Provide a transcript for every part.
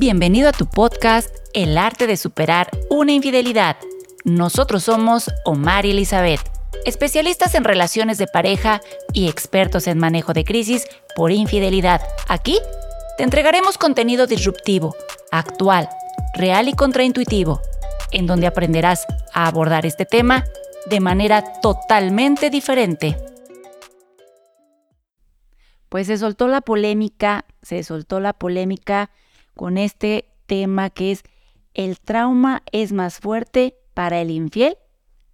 Bienvenido a tu podcast El arte de superar una infidelidad. Nosotros somos Omar y Elizabeth, especialistas en relaciones de pareja y expertos en manejo de crisis por infidelidad. Aquí te entregaremos contenido disruptivo, actual, real y contraintuitivo, en donde aprenderás a abordar este tema de manera totalmente diferente. Pues se soltó la polémica, se soltó la polémica con este tema que es el trauma es más fuerte para el infiel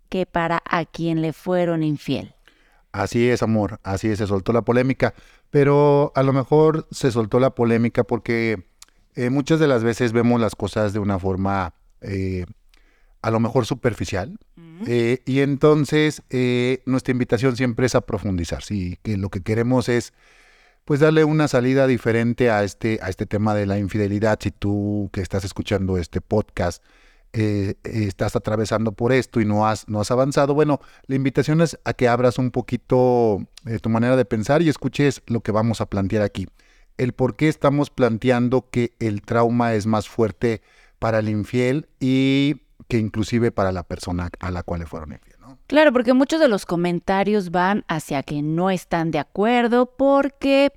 que para a quien le fueron infiel. Así es, amor, así es, se soltó la polémica, pero a lo mejor se soltó la polémica porque eh, muchas de las veces vemos las cosas de una forma eh, a lo mejor superficial. Eh, y entonces nuestra invitación siempre es a profundizar, sí, que lo que queremos es pues darle una salida diferente a este, a este tema de la infidelidad. Si tú que estás escuchando este podcast eh, estás atravesando por esto y no has, no has avanzado, bueno, la invitación es a que abras un poquito eh, tu manera de pensar y escuches lo que vamos a plantear aquí. El por qué estamos planteando que el trauma es más fuerte para el infiel y que inclusive para la persona a la cual le fueron infiel. Claro, porque muchos de los comentarios van hacia que no están de acuerdo porque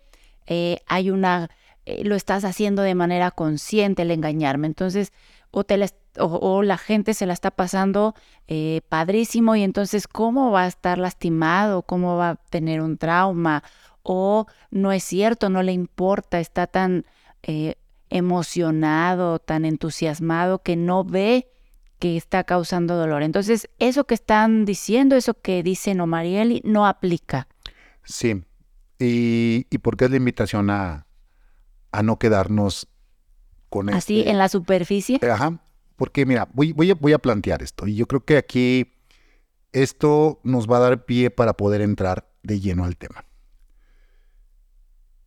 eh, hay una, eh, lo estás haciendo de manera consciente el engañarme. Entonces, o, te la, o, la gente se la está pasando eh, padrísimo y entonces, ¿cómo va a estar lastimado? ¿Cómo va a tener un trauma? O no es cierto, no le importa, está tan emocionado, tan entusiasmado que no ve que está causando dolor. Entonces, eso que están diciendo, eso que dicen Omarieli, no aplica. Sí. ¿Y, y por qué es la invitación a, a no quedarnos con Así, este en la superficie. Ajá. Porque, mira, voy, voy, a, voy a plantear esto. Y yo creo que aquí esto nos va a dar pie para poder entrar de lleno al tema.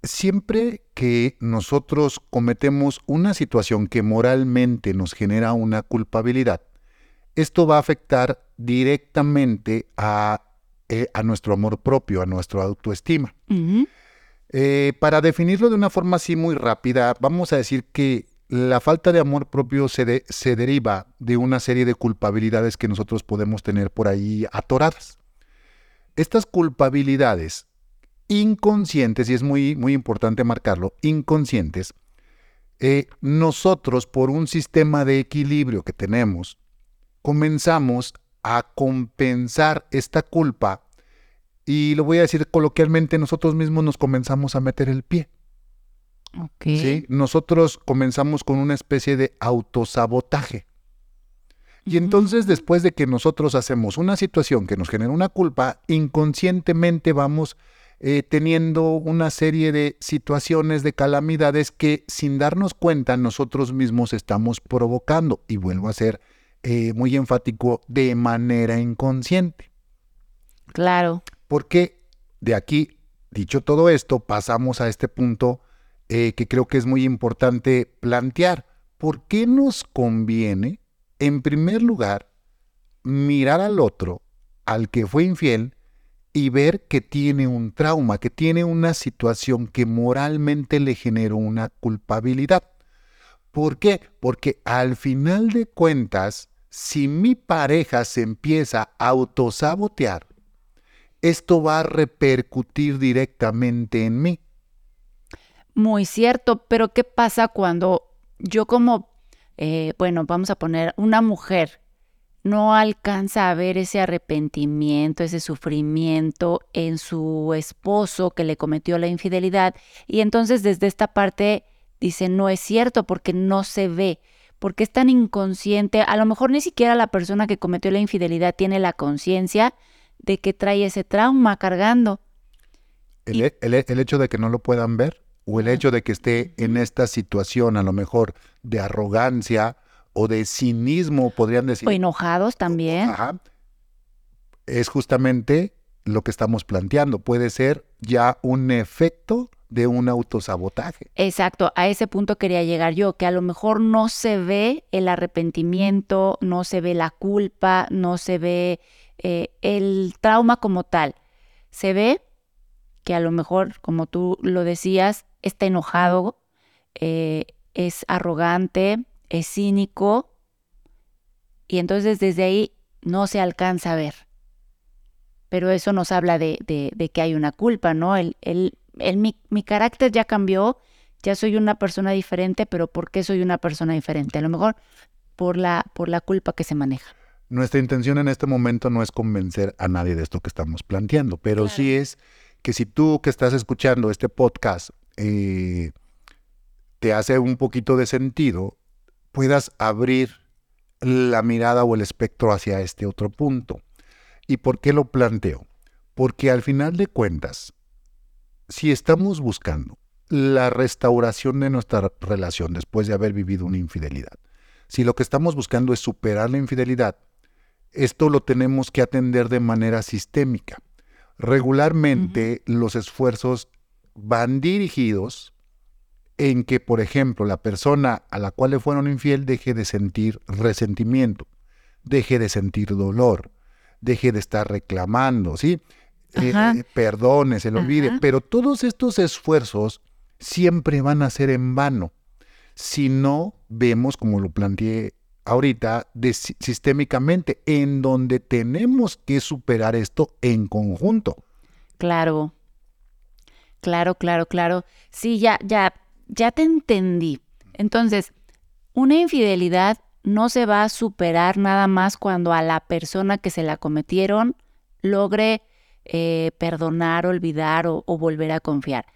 Siempre que nosotros cometemos una situación que moralmente nos genera una culpabilidad, esto va a afectar directamente a, eh, nuestro amor propio, a nuestra autoestima. Eh, para definirlo de una forma así muy rápida, vamos a decir que la falta de amor propio se, se deriva de una serie de culpabilidades que nosotros podemos tener por ahí atoradas. Estas culpabilidades inconscientes, y es muy, muy importante marcarlo, inconscientes, eh, nosotros por un sistema de equilibrio que tenemos, comenzamos a compensar esta culpa y lo voy a decir coloquialmente, nosotros mismos nos comenzamos a meter el pie. ¿Sí? Nosotros comenzamos con una especie de autosabotaje. Y entonces después de que nosotros hacemos una situación que nos genera una culpa, inconscientemente vamos eh, teniendo una serie de situaciones, de calamidades que sin darnos cuenta nosotros mismos estamos provocando. Y vuelvo a ser eh, muy enfático, de manera inconsciente. Claro. Porque de aquí, dicho todo esto, pasamos a este punto eh, que creo que es muy importante plantear. ¿Por qué nos conviene, en primer lugar, mirar al otro, al que fue infiel, y ver que tiene un trauma, que tiene una situación que moralmente le generó una culpabilidad. ¿Por qué? Porque al final de cuentas, si mi pareja se empieza a autosabotear, esto va a repercutir directamente en mí. Muy cierto, pero ¿qué pasa cuando yo como, eh, bueno, vamos a poner una mujer no alcanza a ver ese arrepentimiento, ese sufrimiento en su esposo que le cometió la infidelidad. Y entonces desde esta parte dice, no es cierto porque no se ve, porque es tan inconsciente. A lo mejor ni siquiera la persona que cometió la infidelidad tiene la conciencia de que trae ese trauma cargando. El, el hecho de que no lo puedan ver o el hecho de que esté en esta situación a lo mejor de arrogancia, o de cinismo, podrían decir. O enojados también. Ajá. Es justamente lo que estamos planteando. Puede ser ya un efecto de un autosabotaje. Exacto, a ese punto quería llegar yo, que a lo mejor no se ve el arrepentimiento, no se ve la culpa, no se ve eh, el trauma como tal. Se ve que a lo mejor, como tú lo decías, está enojado, eh, es arrogante, es cínico, y entonces desde ahí no se alcanza a ver. Pero eso nos habla de, que hay una culpa, ¿no? El, el, mi, mi carácter ya cambió, ya soy una persona diferente, pero ¿por qué soy una persona diferente? A lo mejor por la, por la culpa que se maneja. Nuestra intención en este momento no es convencer a nadie de esto que estamos planteando, pero sí es que si tú que estás escuchando este podcast eh, te hace un poquito de sentido, puedas abrir la mirada o el espectro hacia este otro punto. ¿Y por qué lo planteo? Porque al final de cuentas, si estamos buscando la restauración de nuestra relación después de haber vivido una infidelidad, si lo que estamos buscando es superar la infidelidad, esto lo tenemos que atender de manera sistémica. Regularmente los esfuerzos van dirigidos en que, por ejemplo, la persona a la cual le fueron infiel deje de sentir resentimiento, deje de sentir dolor, deje de estar reclamando, ¿sí? Eh, eh, perdone, se lo olvide. Pero todos estos esfuerzos siempre van a ser en vano si no vemos, como lo planteé ahorita, sistémicamente, en donde tenemos que superar esto en conjunto. Claro, claro, claro, claro. Sí, ya, ya ya te entendí. Entonces, una infidelidad no se va a superar nada más cuando a la persona que se la cometieron logre eh, perdonar, olvidar o, o volver a confiar.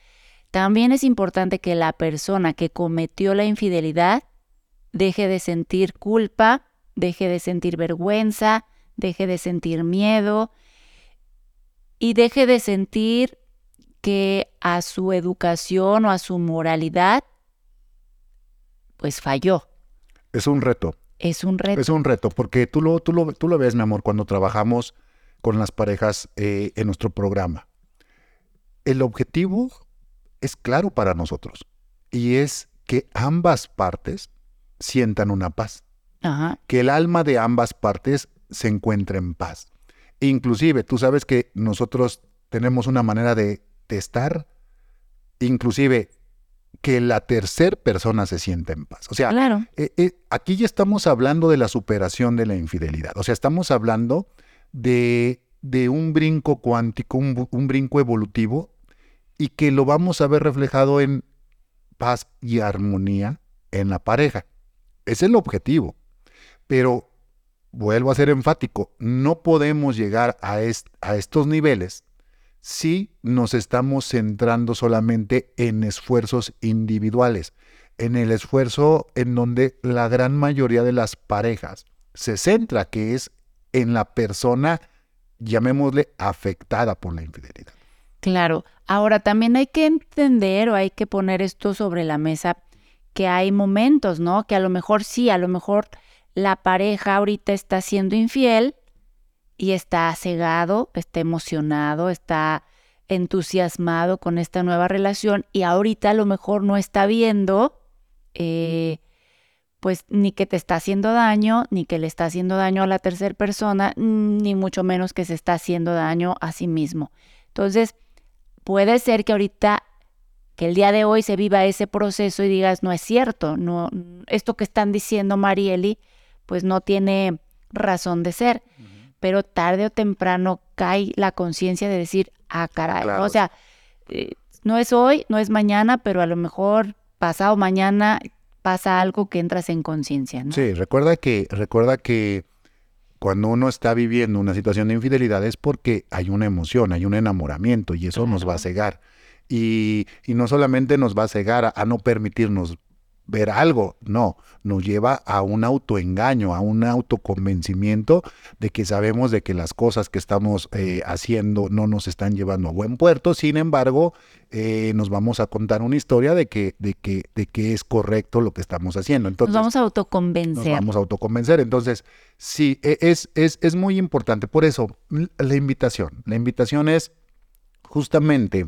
También es importante que la persona que cometió la infidelidad deje de sentir culpa, deje de sentir vergüenza, deje de sentir miedo y deje de sentir que a su educación o a su moralidad, pues falló. Es un reto. Es un reto. Es un reto, porque tú lo, tú lo, tú lo ves, mi amor, cuando trabajamos con las parejas eh, en nuestro programa. El objetivo es claro para nosotros y es que ambas partes sientan una paz. Que el alma de ambas partes se encuentre en paz. Inclusive, tú sabes que nosotros tenemos una manera de estar, inclusive que la tercera persona se sienta en paz. O sea, eh, eh, aquí ya estamos hablando de la superación de la infidelidad. O sea, estamos hablando de, de un brinco cuántico, un, un, brinco evolutivo, y que lo vamos a ver reflejado en paz y armonía en la pareja. Es el objetivo. Pero vuelvo a ser enfático, no podemos llegar a, a estos niveles si nos estamos centrando solamente en esfuerzos individuales, en el esfuerzo en donde la gran mayoría de las parejas se centra, que es en la persona, llamémosle, afectada por la infidelidad. Claro, ahora también hay que entender o hay que poner esto sobre la mesa, que hay momentos, ¿no? Que a lo mejor sí, a lo mejor la pareja ahorita está siendo infiel, y está cegado, está emocionado, está entusiasmado con esta nueva relación y ahorita a lo mejor no está viendo eh, pues ni que te está haciendo daño, ni que le está haciendo daño a la tercera persona, ni mucho menos que se está haciendo daño a sí mismo. Entonces, puede ser que ahorita, que el día de hoy se viva ese proceso y digas, no es cierto, no, esto que están diciendo Marieli, pues no tiene razón de ser pero tarde o temprano cae la conciencia de decir, ah, caray, o sea, eh, no es hoy, no es mañana, pero a lo mejor pasado mañana pasa algo que entras en conciencia, ¿no? Sí, recuerda que, recuerda que cuando uno está viviendo una situación de infidelidad es porque hay una emoción, hay un enamoramiento y eso nos va a cegar. Y, y, no solamente nos va a cegar a no permitirnos ver algo, no, nos lleva a un autoengaño, a un autoconvencimiento de que sabemos de que las cosas que estamos eh, haciendo no nos están llevando a buen puerto, sin embargo, eh, nos vamos a contar una historia de que, de, que, de que es correcto lo que estamos haciendo. Entonces, nos vamos a autoconvencer. Nos vamos a autoconvencer. Entonces, sí, e, es, es, es muy importante. Por eso, la invitación, la invitación es justamente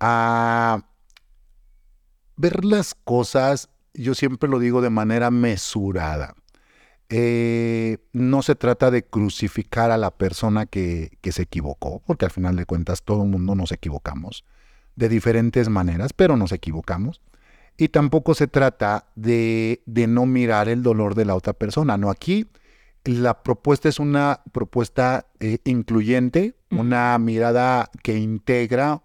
a ver las cosas yo siempre lo digo de manera mesurada. Eh, no se trata de crucificar a la persona que, que, se equivocó, porque al final de cuentas todo el mundo nos equivocamos, de diferentes maneras, pero nos equivocamos. Y tampoco se trata de, de no mirar el dolor de la otra persona. No, aquí la propuesta es una propuesta eh, incluyente, una mirada que integra,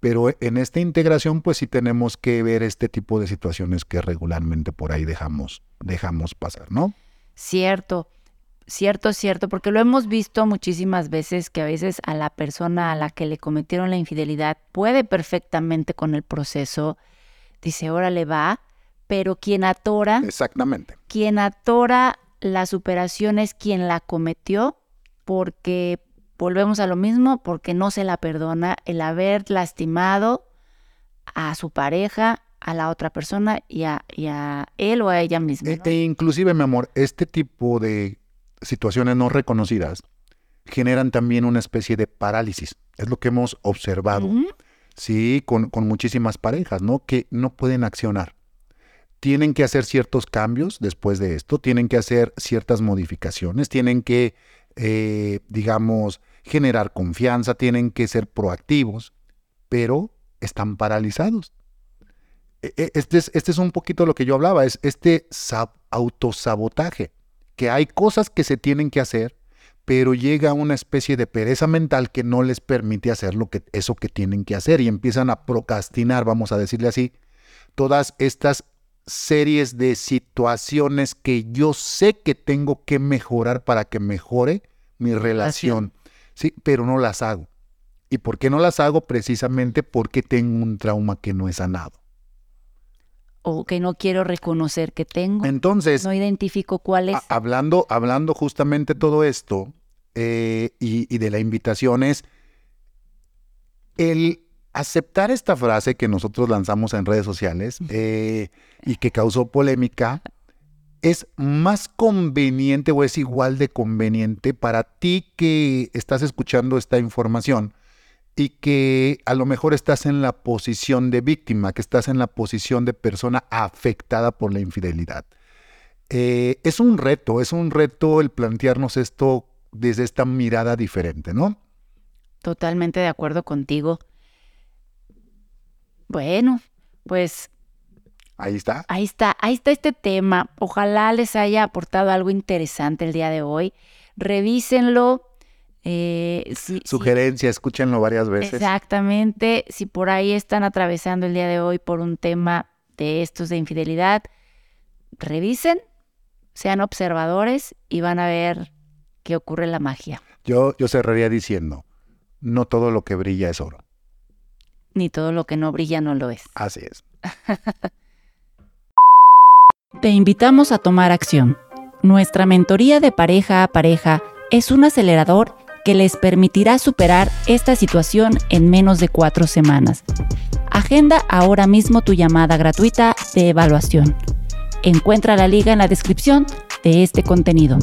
pero en esta integración pues sí tenemos que ver este tipo de situaciones que regularmente por ahí dejamos, dejamos pasar, ¿no? Cierto, cierto, cierto, porque lo hemos visto muchísimas veces que a veces a la persona a la que le cometieron la infidelidad puede perfectamente con el proceso, dice, órale va, pero quien atora... Exactamente. Quien atora la superación es quien la cometió porque volvemos a lo mismo, porque no se la perdona el haber lastimado a su pareja, a la otra persona y a, él o a ella misma. E, e, inclusive, mi amor, este tipo de situaciones no reconocidas generan también una especie de parálisis. Es lo que hemos observado, sí, con, con muchísimas parejas, ¿no? Que no pueden accionar tienen que hacer ciertos cambios después de esto, tienen que hacer ciertas modificaciones, tienen que, eh, digamos, generar confianza, tienen que ser proactivos, pero están paralizados. E, e, este es, este es un poquito lo que yo hablaba, es este autosabotaje, que hay cosas que se tienen que hacer, pero llega una especie de pereza mental que no les permite hacer lo que, eso que tienen que hacer y empiezan a procrastinar, vamos a decirle así, todas estas series de situaciones que yo sé que tengo que mejorar para que mejore mi relación, sí, pero no las hago. ¿Y por qué no las hago? Precisamente porque tengo un trauma que no he sanado. O que no quiero reconocer que tengo. Entonces. No identifico cuál es. hablando, hablando justamente todo esto eh, y, y de la invitación es el aceptar esta frase que nosotros lanzamos en redes sociales eh, y que causó polémica es más conveniente o es igual de conveniente para ti que estás escuchando esta información y que a lo mejor estás en la posición de víctima, que estás en la posición de persona afectada por la infidelidad. Eh, es un reto, es un reto el plantearnos esto desde esta mirada diferente, ¿no? Totalmente de acuerdo contigo. Bueno, pues... Ahí está. Ahí está, ahí está este tema. Ojalá les haya aportado algo interesante el día de hoy. Revísenlo. Eh, Sugerencia, escúchenlo varias veces. Exactamente. Si por ahí están atravesando el día de hoy por un tema de estos de infidelidad, revisen, sean observadores y van a ver qué ocurre la magia. Yo, yo cerraría diciendo, no todo lo que brilla es oro ni todo lo que no brilla no lo es. Así es. Te invitamos a tomar acción. Nuestra mentoría de pareja a pareja es un acelerador que les permitirá superar esta situación en menos de cuatro semanas. Agenda ahora mismo tu llamada gratuita de evaluación. Encuentra la liga en la descripción de este contenido.